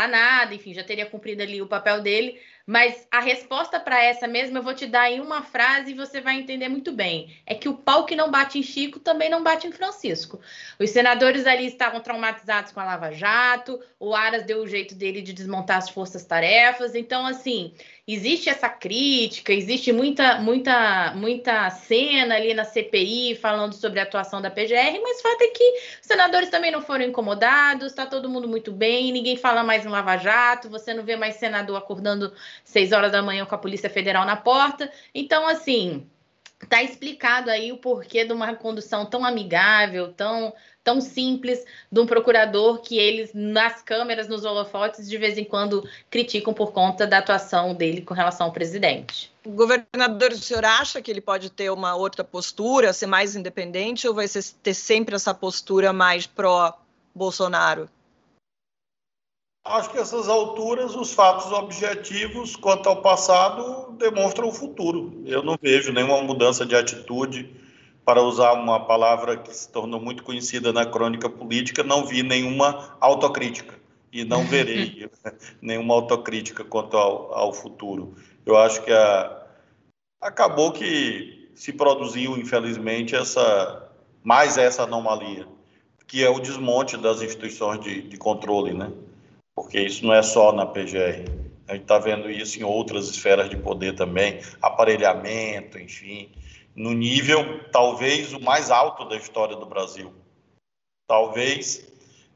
F: nada, enfim, já teria cumprido ali o papel dele. Mas a resposta para essa mesmo eu vou te dar em uma frase e você vai entender muito bem. É que o pau que não bate em Chico também não bate em Francisco. Os senadores ali estavam traumatizados com a Lava Jato, o Aras deu o jeito dele de desmontar as forças-tarefas. Então, assim, existe essa crítica, existe muita, muita, muita cena ali na CPI falando sobre a atuação da PGR, mas o fato é que os senadores também não foram incomodados, está todo mundo muito bem, ninguém fala mais em Lava Jato, você não vê mais senador acordando seis horas da manhã com a Polícia Federal na porta. Então, assim, tá explicado aí o porquê de uma condução tão amigável, tão tão simples de um procurador que eles, nas câmeras, nos holofotes, de vez em quando criticam por conta da atuação dele com relação ao presidente.
B: O governador, o senhor acha que ele pode ter uma outra postura, ser mais independente, ou vai ser, ter sempre essa postura mais pró-Bolsonaro?
C: Acho que essas alturas, os fatos objetivos quanto ao passado demonstram o futuro. Eu não vejo nenhuma mudança de atitude para usar uma palavra que se tornou muito conhecida na crônica política, não vi nenhuma autocrítica e não verei nenhuma autocrítica quanto ao, ao, futuro. Eu acho que a, acabou que se produziu, infelizmente, essa mais essa anomalia, que é o desmonte das instituições de, de controle, né? Porque isso não é só na PGR. A gente está vendo isso em outras esferas de poder também, aparelhamento, enfim no nível talvez o mais alto da história do Brasil. Talvez,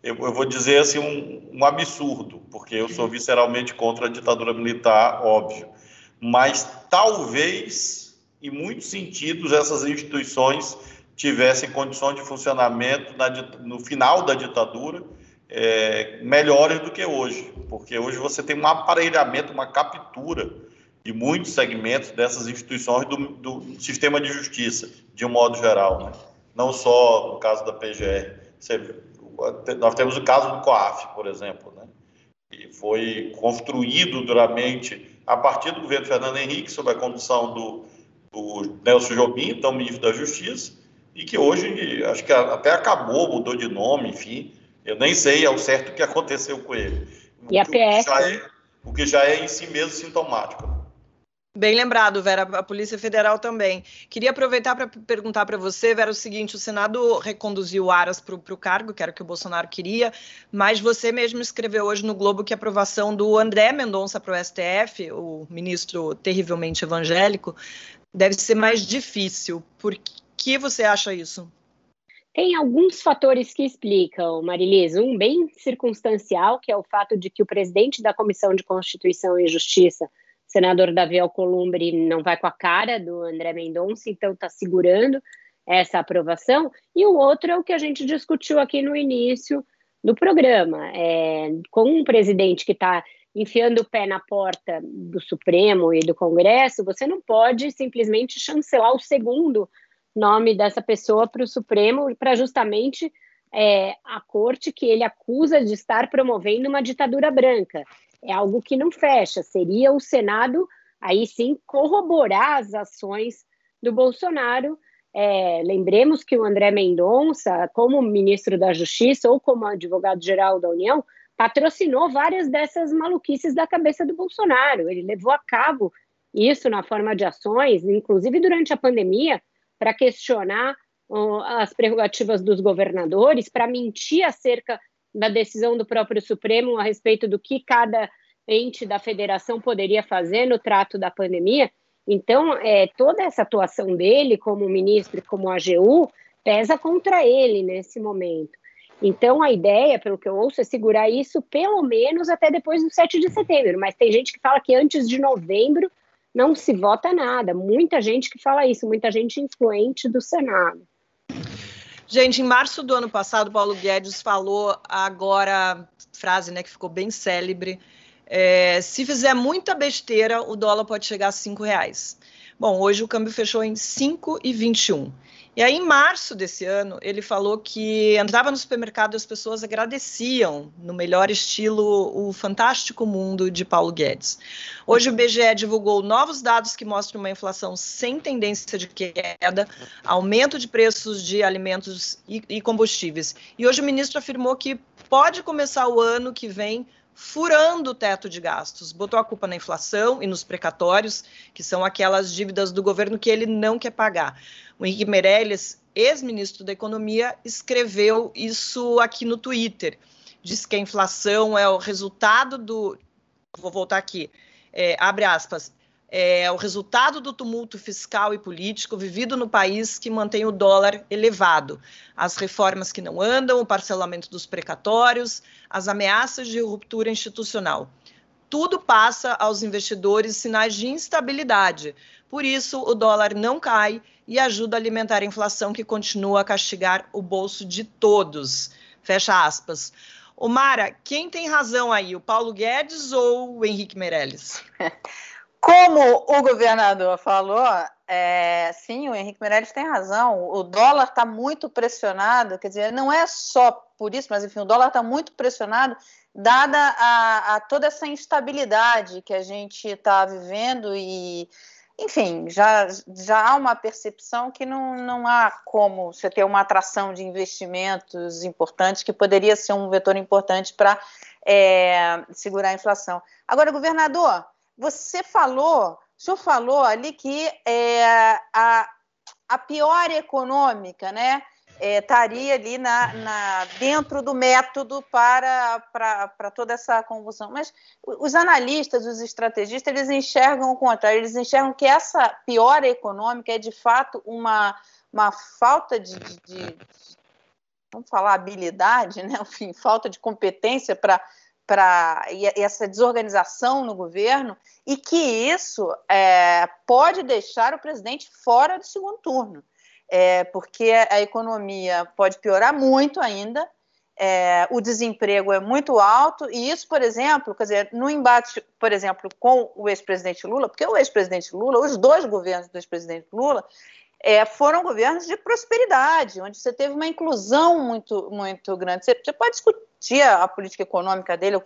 C: eu, eu vou dizer assim, um, um, absurdo, porque eu sou visceralmente contra a ditadura militar, óbvio. Mas talvez, em muitos sentidos, essas instituições tivessem condições de funcionamento na, no final da ditadura é, melhores do que hoje, porque hoje você tem um aparelhamento, uma captura de muitos segmentos dessas instituições do, do sistema de justiça, de um modo geral. Né? não só no caso da PGR. nós temos o caso do COAF, por exemplo, né? que foi construído duramente a partir do governo Fernando Henrique, sob a condução do, do Nelson Jobim, então ministro da Justiça, e que hoje acho que até acabou, mudou de nome, enfim. Eu nem sei ao certo o que aconteceu com ele.
E: E a PS?
C: O que já é, o que já é em si mesmo sintomático.
B: Bem lembrado, Vera, a Polícia Federal também. Queria aproveitar para perguntar para você, Vera, o seguinte: o Senado reconduziu Aras para o cargo, que era o que o Bolsonaro queria, mas você mesmo escreveu hoje no Globo que a aprovação do André Mendonça para o STF, o ministro terrivelmente evangélico, deve ser mais difícil. Por que você acha isso?
E: Tem alguns fatores que explicam, Marilise. Um bem circunstancial, que é o fato de que o presidente da Comissão de Constituição e Justiça senador Davi Alcolumbre não vai com a cara do André Mendonça, então está segurando essa aprovação. E o outro é o que a gente discutiu aqui no início do programa, é, com um presidente que está enfiando o pé na porta do Supremo e do Congresso, você não pode simplesmente chancelar o segundo nome dessa pessoa para o Supremo para justamente é, a corte que ele acusa de estar promovendo uma ditadura branca é algo que não fecha. Seria o Senado, aí sim, corroborar as ações do Bolsonaro. É, lembremos que o André Mendonça, como ministro da Justiça ou como advogado-geral da União, patrocinou várias dessas maluquices da cabeça do Bolsonaro. Ele levou a cabo isso na forma de ações, inclusive durante a pandemia, para questionar uh, as prerrogativas dos governadores, para mentir acerca da decisão do próprio Supremo a respeito do que cada ente da federação poderia fazer no trato da pandemia. Então, é, toda essa atuação dele como ministro e como AGU pesa contra ele nesse momento. Então, a ideia, pelo que eu ouço, é segurar isso pelo menos até depois do 7 de setembro. Mas tem gente que fala que antes de novembro não se vota nada. Muita gente que fala isso, muita gente influente do Senado.
B: Gente, em março do ano passado, Paulo Guedes falou agora, frase né, que ficou bem célebre, é, se fizer muita besteira, o dólar pode chegar a cinco reais. Bom, hoje o câmbio fechou em 5,21. E aí, em março desse ano, ele falou que entrava no supermercado e as pessoas agradeciam, no melhor estilo, o fantástico mundo de Paulo Guedes. Hoje, o BGE divulgou novos dados que mostram uma inflação sem tendência de queda, aumento de preços de alimentos e, e combustíveis. E hoje, o ministro afirmou que pode começar o ano que vem furando o teto de gastos. Botou a culpa na inflação e nos precatórios, que são aquelas dívidas do governo que ele não quer pagar. O Henrique Meirelles, ex-ministro da Economia, escreveu isso aqui no Twitter. Diz que a inflação é o resultado do. Vou voltar aqui. É, abre aspas. É o resultado do tumulto fiscal e político vivido no país que mantém o dólar elevado. As reformas que não andam, o parcelamento dos precatórios, as ameaças de ruptura institucional. Tudo passa aos investidores sinais de instabilidade. Por isso, o dólar não cai e ajuda a alimentar a inflação que continua a castigar o bolso de todos. Fecha aspas. O Mara, quem tem razão aí, o Paulo Guedes ou o Henrique Meirelles?
D: Como o governador falou, é, sim, o Henrique Meirelles tem razão. O dólar está muito pressionado, quer dizer, não é só por isso, mas enfim, o dólar está muito pressionado, dada a, a, toda essa instabilidade que a gente está vivendo e enfim, já, já há uma percepção que não, não há como você ter uma atração de investimentos importantes, que poderia ser um vetor importante para é, segurar a inflação. Agora, governador, você falou, o senhor falou ali que é, a, a pior econômica, né? É, estaria ali na, na, dentro do método para, para, para toda essa convulsão. Mas os analistas, os estrategistas, eles enxergam o contrário, eles enxergam que essa piora econômica é de fato uma, uma falta de, de, de vamos falar, habilidade, né? Enfim, falta de competência para para essa desorganização no governo e que isso é, pode deixar o presidente fora do segundo turno é, porque a economia pode piorar muito ainda, é, o desemprego é muito alto, e isso, por exemplo, quer dizer, no embate, por exemplo, com o ex-presidente Lula, porque o ex-presidente Lula, os dois governos do ex-presidente Lula, é, foram governos de prosperidade, onde você teve uma inclusão muito, muito grande. Você, você pode discutir a política econômica dele,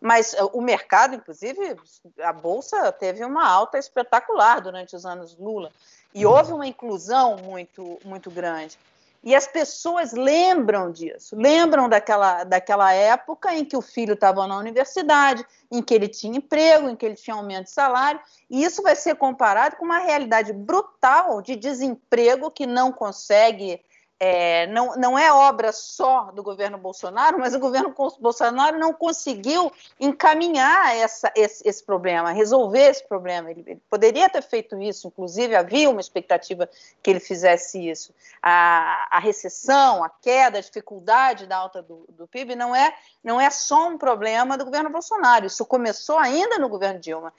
D: mas o mercado, inclusive, a Bolsa teve uma alta espetacular durante os anos Lula. E houve uma inclusão muito, muito grande. E as pessoas lembram disso, lembram daquela, daquela época em que o filho estava na universidade, em que ele tinha emprego, em que ele tinha aumento de salário, e isso vai ser comparado com uma realidade brutal de desemprego que não consegue é, não, não é obra só do governo Bolsonaro, mas o governo Bolsonaro não conseguiu encaminhar essa, esse, esse, problema, resolver esse problema. Ele, ele, poderia ter feito isso, inclusive havia uma expectativa que ele fizesse isso. A, a recessão, a queda, a dificuldade da alta do, do PIB não é, não é só um problema do governo Bolsonaro, isso começou ainda no governo Dilma.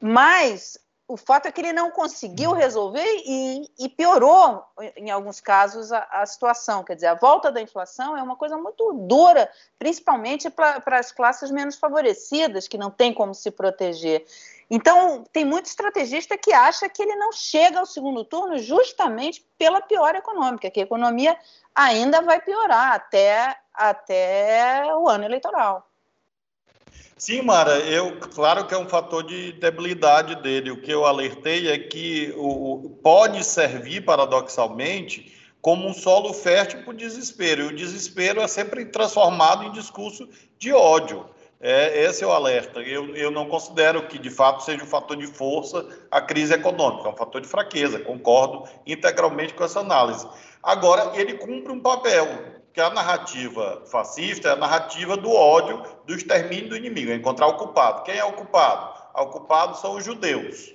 D: Mas o fato é que ele não conseguiu uhum. resolver e, e piorou, em alguns casos, a, a, situação. Quer dizer, a volta da inflação é uma coisa muito dura, principalmente para as classes menos favorecidas, que não têm como se proteger. Então, tem muito estrategista que acha que ele não chega ao segundo turno justamente pela pior econômica, que a economia ainda vai piorar até, até o ano eleitoral.
C: Sim, Mara, eu, claro que é um fator de debilidade dele. O que eu alertei é que o, pode servir, paradoxalmente, como um solo fértil para o desespero. E o desespero é sempre transformado em discurso de ódio. É, esse é o alerta. Eu, eu não considero que, de fato, seja um fator de força a crise econômica, é um fator de fraqueza. Concordo integralmente com essa análise. Agora, ele cumpre um papel que a narrativa fascista é a narrativa do ódio, do extermínio do inimigo, é encontrar o culpado. Quem é o culpado? O culpado são os judeus.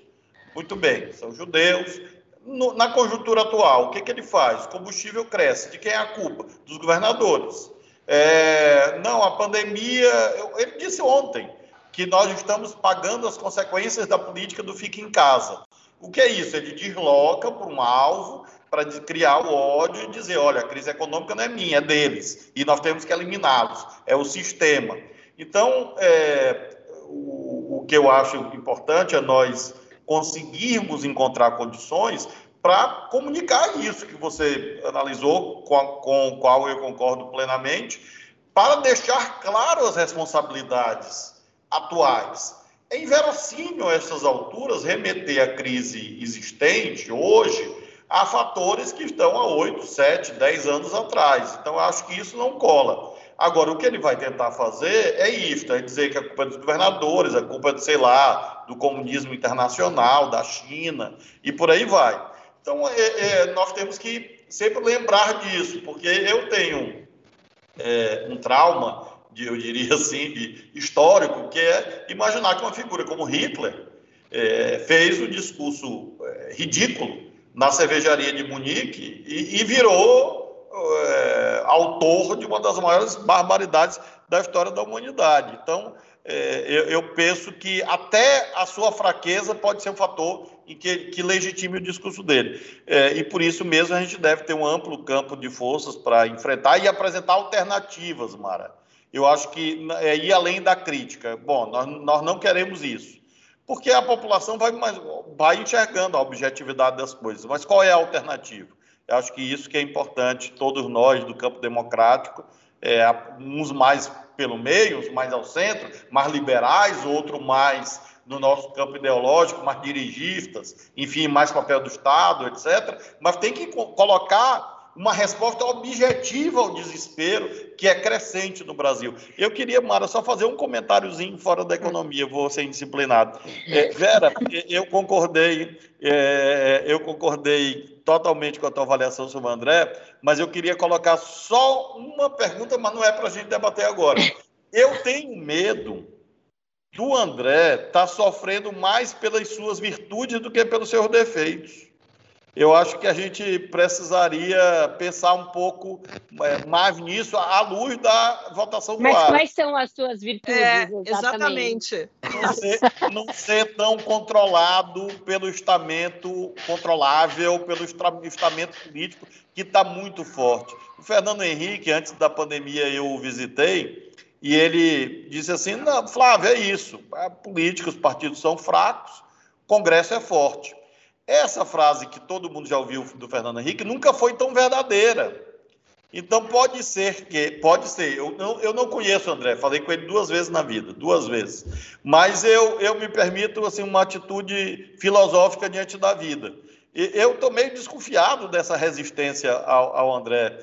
C: Muito bem, são judeus. No, na conjuntura atual, o que, que ele faz? O combustível cresce. De quem é a culpa? Dos governadores. É, não, a pandemia. Ele disse ontem que nós estamos pagando as consequências da política do fique em casa. O que é isso? Ele desloca para um alvo para criar o ódio e dizer, olha, a crise econômica não é minha, é deles, e nós temos que eliminá-los, é o sistema. Então, é, o, o que eu acho importante é nós conseguirmos encontrar condições para comunicar isso que você analisou, com, a, com o qual eu concordo plenamente, para deixar claro as responsabilidades atuais. É inverossímil a essas alturas remeter a crise existente hoje a fatores que estão há 8, 7, 10 anos atrás. Então, acho que isso não cola. Agora, o que ele vai tentar fazer é isso, é dizer que a culpa é dos governadores, a culpa é, sei lá, do comunismo internacional, da China, e por aí vai. Então, é, é, nós temos que sempre lembrar disso, porque eu tenho é, um trauma, de, eu diria assim, de histórico, que é imaginar que uma figura como Hitler é, fez um discurso é, ridículo na cervejaria de Munique e, e virou é, autor de uma das maiores barbaridades da história da humanidade. Então, é, eu, eu, penso que até a sua fraqueza pode ser um fator em que, que legitime o discurso dele. É, e por isso mesmo a gente deve ter um amplo campo de forças para enfrentar e apresentar alternativas, Mara. Eu acho que é ir além da crítica. Bom, nós, nós não queremos isso porque a população vai, vai enxergando a objetividade das coisas. Mas qual é a alternativa? Eu acho que isso que é importante, todos nós do campo democrático, é, uns mais pelo meio, uns mais ao centro, mais liberais, outros mais no nosso campo ideológico, mais dirigistas, enfim, mais papel do Estado, etc. Mas tem que colocar uma resposta objetiva ao desespero que é crescente no Brasil. Eu queria, Mara, só fazer um comentáriozinho fora da economia, vou ser indisciplinado. É, Vera, eu concordei, é, eu concordei totalmente com a tua avaliação sobre o André, mas eu queria colocar só uma pergunta, mas não é para a gente debater agora. Eu tenho medo do André estar tá sofrendo mais pelas suas virtudes do que pelos seus defeitos eu acho que a gente precisaria pensar um pouco é, mais nisso à luz da votação do
E: Mas
C: ar.
E: quais são as suas virtudes?
B: É, exatamente.
C: Não ser, não ser, tão controlado pelo estamento controlável, pelo estamento político que está muito forte. O Fernando Henrique, antes da pandemia, eu o visitei e ele disse assim: não, Flávio, é isso. A política, os partidos são fracos, o Congresso é forte. Essa frase que todo mundo já ouviu do Fernando Henrique nunca foi tão verdadeira. Então pode ser que, pode ser, eu não, eu não conheço o André, falei com ele duas vezes na vida, duas vezes. Mas eu, eu me permito assim, uma atitude filosófica diante da vida. Eu estou meio desconfiado dessa resistência ao, ao André.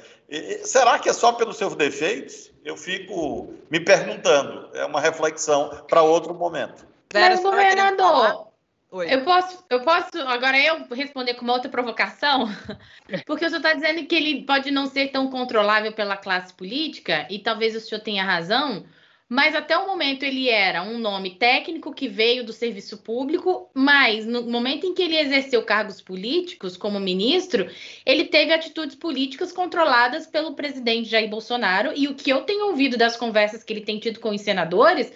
C: Será que é só pelos seus defeitos? Eu fico me perguntando. É uma reflexão para outro momento.
F: Mas, governador, Oi. Eu posso, eu posso agora eu responder com uma outra provocação, porque o senhor está dizendo que ele pode não ser tão controlável pela classe política, e talvez o senhor tenha razão, mas até o momento ele era um nome técnico que veio do serviço público, mas no momento em que ele exerceu cargos políticos como ministro, ele teve atitudes políticas controladas pelo presidente Jair Bolsonaro, e o que eu tenho ouvido das conversas que ele tem tido com os senadores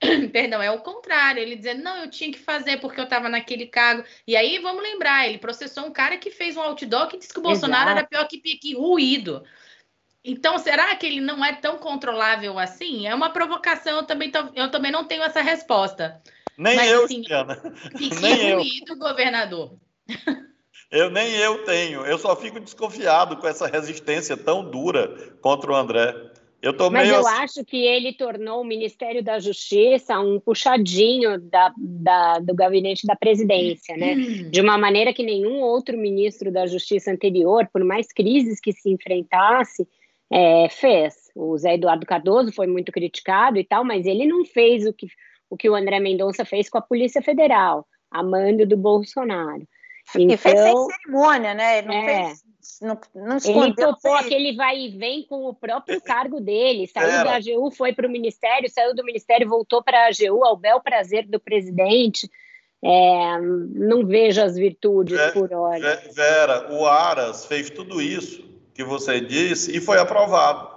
F: Perdão, é o contrário. Ele dizendo, não, eu tinha que fazer porque eu estava naquele cargo. E aí, vamos lembrar, ele processou um cara que fez um outdoor que disse que o Bolsonaro Exato. era pior que, que ruído. Então, será que ele não é tão controlável assim? É uma provocação, eu também, eu também não tenho essa resposta.
C: Nem Mas, eu, assim,
F: nem ruído, eu. governador.
C: Eu nem eu tenho. Eu só fico desconfiado com essa resistência tão dura contra o André. Eu tô
E: Mas
C: meio...
E: eu assim. acho que ele tornou o Ministério da Justiça um puxadinho da, da, do gabinete da presidência, né? Hum. De uma maneira que nenhum outro ministro da Justiça anterior, por mais crises que se enfrentasse, é, fez. O Zé Eduardo Cardoso foi muito criticado e tal, mas ele não fez o que o, que o André Mendonça fez com a Polícia Federal, a mando do Bolsonaro.
D: Então, e fez sem então, cerimônia, né? Ele não é, fez não, não
E: ele topou aquele vai e vem com o próprio cargo dele. Saiu Era. da AGU, foi para o Ministério, saiu do Ministério, voltou para a AGU, ao bel prazer do presidente. É, não vejo as virtudes Vera, por hora.
C: Vera, o Aras fez tudo isso que você disse e foi aprovado.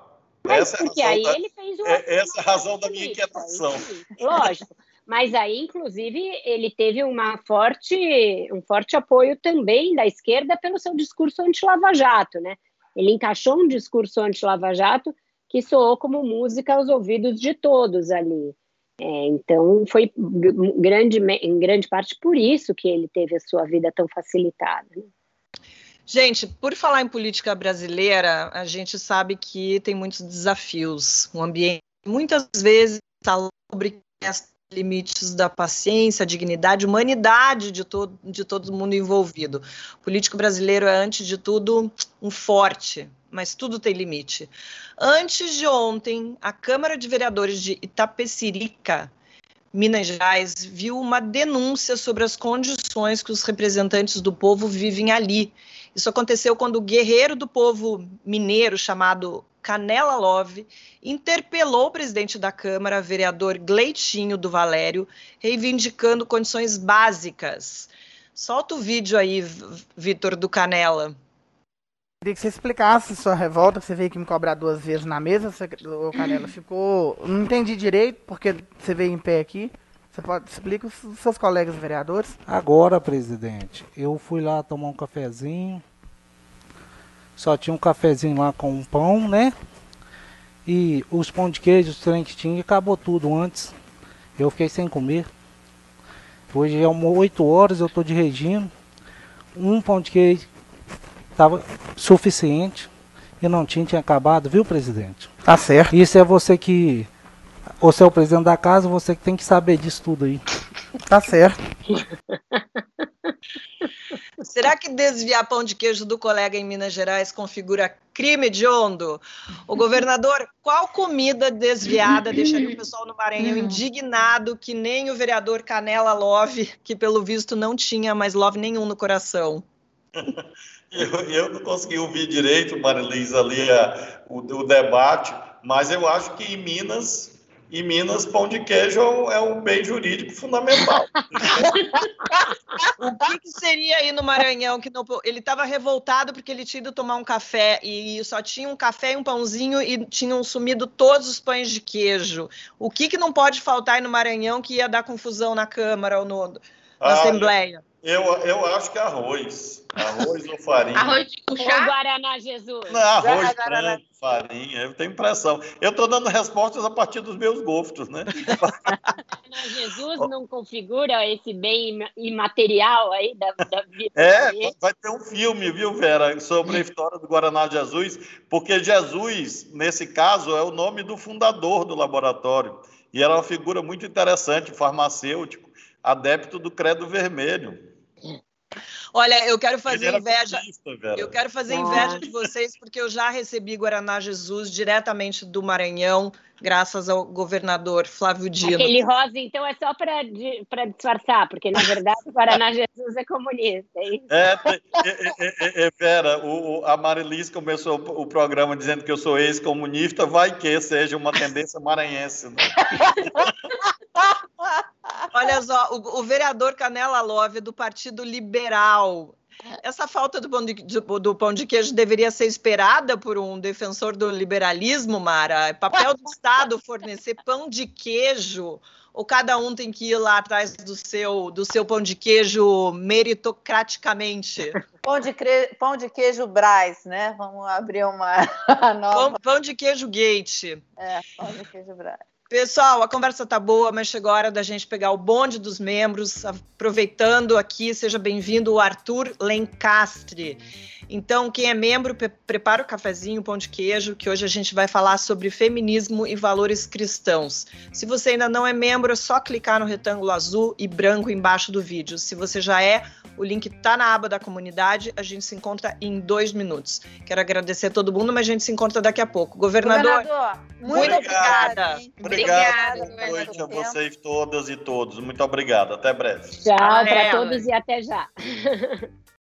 E: Mas essa porque é aí da, ele fez uma,
C: é, Essa é a razão da minha inquietação.
E: Lógico. Mas aí, inclusive, ele teve uma forte, um forte apoio também da esquerda pelo seu discurso anti-Lava Jato, né? Ele encaixou um discurso anti-Lava Jato que soou como música aos ouvidos de todos ali. É, então, foi grande, em grande parte por isso que ele teve a sua vida tão facilitada. Né?
B: Gente, por falar em política brasileira, a gente sabe que tem muitos desafios. O ambiente muitas vezes sobre limites da paciência, dignidade, humanidade de todo, de todo mundo envolvido. O político brasileiro é, antes de tudo, um forte, mas tudo tem limite. Antes de ontem, a Câmara de Vereadores de Itapecerica, Minas Gerais, viu uma denúncia sobre as condições que os representantes do povo vivem ali. Isso aconteceu quando o guerreiro do povo mineiro, chamado Canela Love, interpelou o presidente da Câmara, vereador Gleitinho do Valério, reivindicando condições básicas. Solta o vídeo aí, Vitor do Canela.
G: Queria que você explicasse sua revolta, você veio aqui me cobrar duas vezes na mesa, você, o Canela ficou... Não entendi direito, porque você veio em pé aqui. Você pode explicar os seus colegas vereadores?
H: Agora, presidente, eu fui lá tomar um cafezinho, só tinha um cafezinho lá com um pão, né? E os pão de queijo, os trem que tinha, acabou tudo antes. Eu fiquei sem comer. Hoje é 8 horas, eu tô de regime. Um pão de queijo estava suficiente e não tinha, tinha acabado, viu, presidente?
G: Tá certo.
H: Isso é você que. Você é o presidente da casa, você que tem que saber disso tudo aí.
G: Tá certo.
B: Será que desviar pão de queijo do colega em Minas Gerais configura crime de ondo? O governador, qual comida desviada deixaria o pessoal no Maranhão indignado que nem o vereador Canela Love, que pelo visto não tinha mais love nenhum no coração?
C: Eu, eu não consegui ouvir direito, Marilisa, ali a, o, o debate, mas eu acho que em Minas em Minas, pão de queijo é um bem jurídico fundamental.
B: o que, que, seria aí no Maranhão que não, ele estava revoltado porque ele tinha ido tomar um café e só tinha um café e um pãozinho e tinham sumido todos os pães de queijo. O que, que não pode faltar aí no Maranhão que ia dar confusão na Câmara ou no, na ah, Assembleia?
C: Eu, eu acho que arroz. Arroz ou farinha.
F: Arroz de
E: Ou
F: cuchá?
E: Guaraná Jesus.
C: Não, arroz
D: Guaraná.
C: branco, farinha. Eu tenho impressão. Eu estou dando respostas a partir dos meus gostos, né?
E: Guaraná Jesus não configura esse bem ima- imaterial aí da, da vida
C: É, vai ter um filme, viu, Vera, sobre a história do Guaraná Jesus, porque Jesus, nesse caso, é o nome do fundador do laboratório. E era uma figura muito interessante, farmacêutico, adepto do credo vermelho.
B: Olha, eu quero fazer inveja. Eu quero fazer inveja de vocês porque eu já recebi Guaraná Jesus diretamente do Maranhão, graças ao governador Flávio Dino.
E: Aquele rosa, então, é só para disfarçar, porque na verdade o Guaraná Jesus é comunista. é?
C: É, é, é, é, é, Vera, o, o- a Marilis começou o o programa dizendo que eu sou ex-comunista, vai que seja uma tendência maranhense. Né?
B: Olha só, o, o vereador Canela Love, do Partido Liberal. Essa falta do pão, de, do- do pão de queijo deveria ser esperada por um defensor do liberalismo, Mara? É papel do Estado fornecer pão de queijo? Ou cada um tem que ir lá atrás do seu, do seu pão de queijo meritocraticamente?
D: Pão de, cre... Pão de queijo Braz, né? Vamos abrir uma nova.
B: Pão, pão de queijo gate.
D: É, pão de queijo Braz.
B: Pessoal, a conversa tá boa, mas chegou a hora da gente pegar o bonde dos membros. Aproveitando aqui, seja bem-vindo o Arthur Lencastre. Então, quem é membro, pre- prepara o cafezinho, o pão de queijo, que hoje a gente vai falar sobre feminismo e valores cristãos. Se você ainda não é membro, é só clicar no retângulo azul e branco embaixo do vídeo. Se você já é, o link tá na aba da comunidade. A gente se encontra em dois minutos. Quero agradecer a todo mundo, mas a gente se encontra daqui a pouco. Governador,
D: muito
B: muito
D: obrigada.
B: obrigada.
C: boa noite a
D: governador.
C: vocês todas e todos. Muito obrigado. Até breve.
E: Tchau para todos e até já.